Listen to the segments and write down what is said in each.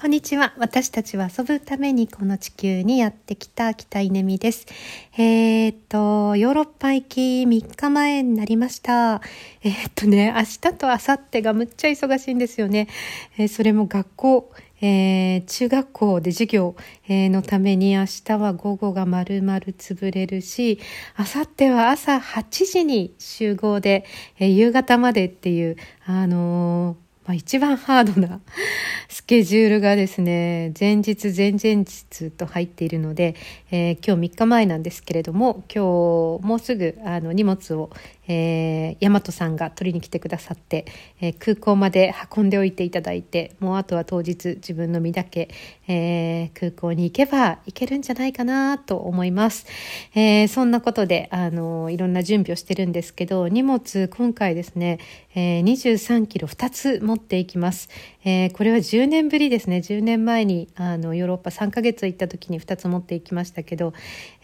こんにちは。私たちは遊ぶためにこの地球にやってきた北稲美です。えー、っと、ヨーロッパ行き3日前になりました。えー、っとね、明日と明後日がむっちゃ忙しいんですよね。えー、それも学校、え中学校で授業、えのために明日は午後が丸々潰れるし、明後日は朝8時に集合で、え夕方までっていう、あのまあ、一番ハードな スケジュールがですね、前日、前々日と入っているので、えー、今日3日前なんですけれども、今日もうすぐあの荷物を、えー、大和さんが取りに来てくださって、えー、空港まで運んでおいていただいて、もうあとは当日自分の身だけ、えー、空港に行けば行けるんじゃないかなと思います。えー、そんなことで、あの、いろんな準備をしてるんですけど、荷物今回ですね、えー、23キロ2つ持っていきます。えー、これは10年ぶりですね。10年前にあのヨーロッパ3ヶ月行った時に2つ持っていきましたけど、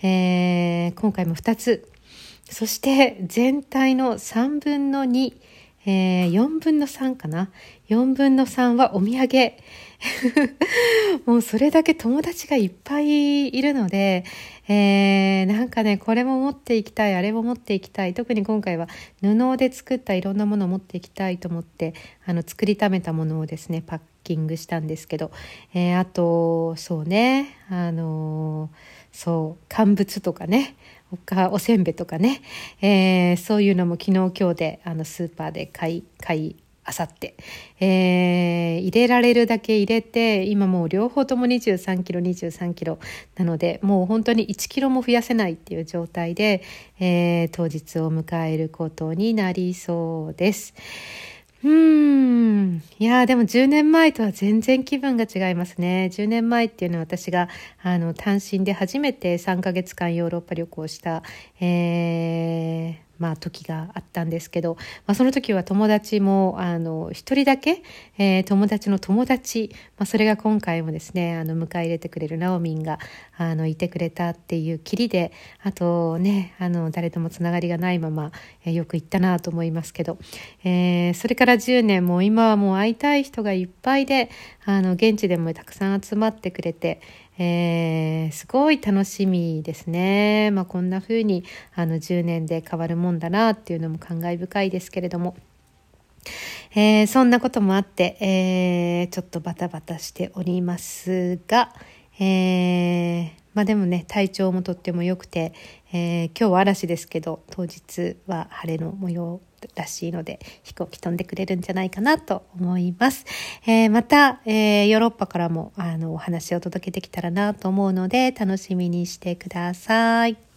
えー、今回も2つ。そして全体の3分の2、えー、4分の3かな？4分の3はお土産。もうそれだけ友達がいっぱいいるので、えー、なんかね、これも持っていきたい、あれも持っていきたい。特に今回は布で作ったいろんなものを持っていきたいと思って、あの、作りためたものをですね、パッキングしたんですけど、えー、あと、そうね、あのそう、乾物とかね、おせんべいとかね、えー、そういうのも昨日今日であのスーパーで買い、買い、あさって、えー、入れられるだけ入れて今もう両方とも23キロ23キロなのでもう本当に1キロも増やせないっていう状態で、えー、当日を迎えることになりそうです。うん。いやでも10年前とは全然気分が違いますね。10年前っていうのは私が、あの、単身で初めて3ヶ月間ヨーロッパ旅行した、えー、まあ、時があったんですけど、まあ、その時は友達もあの一人だけ、えー、友達の友達、まあ、それが今回もですねあの迎え入れてくれるナオミンがあのいてくれたっていうきりであとねあの誰ともつながりがないまま、えー、よく行ったなと思いますけど、えー、それから10年も今はもう会いたい人がいっぱいであの現地でもたくさん集まってくれて、えー、すごい楽しみですね。まあ、こんな風にあに10年で変わるもんだなっていうのも感慨深いですけれども。えー、そんなこともあって、えー、ちょっとバタバタしておりますが、えー、まあでもね、体調もとっても良くて、えー、今日は嵐ですけど、当日は晴れの模様らしいので、飛行機飛んでくれるんじゃないかなと思います。えー、また、えー、ヨーロッパからも、あの、お話を届けてきたらなと思うので、楽しみにしてください。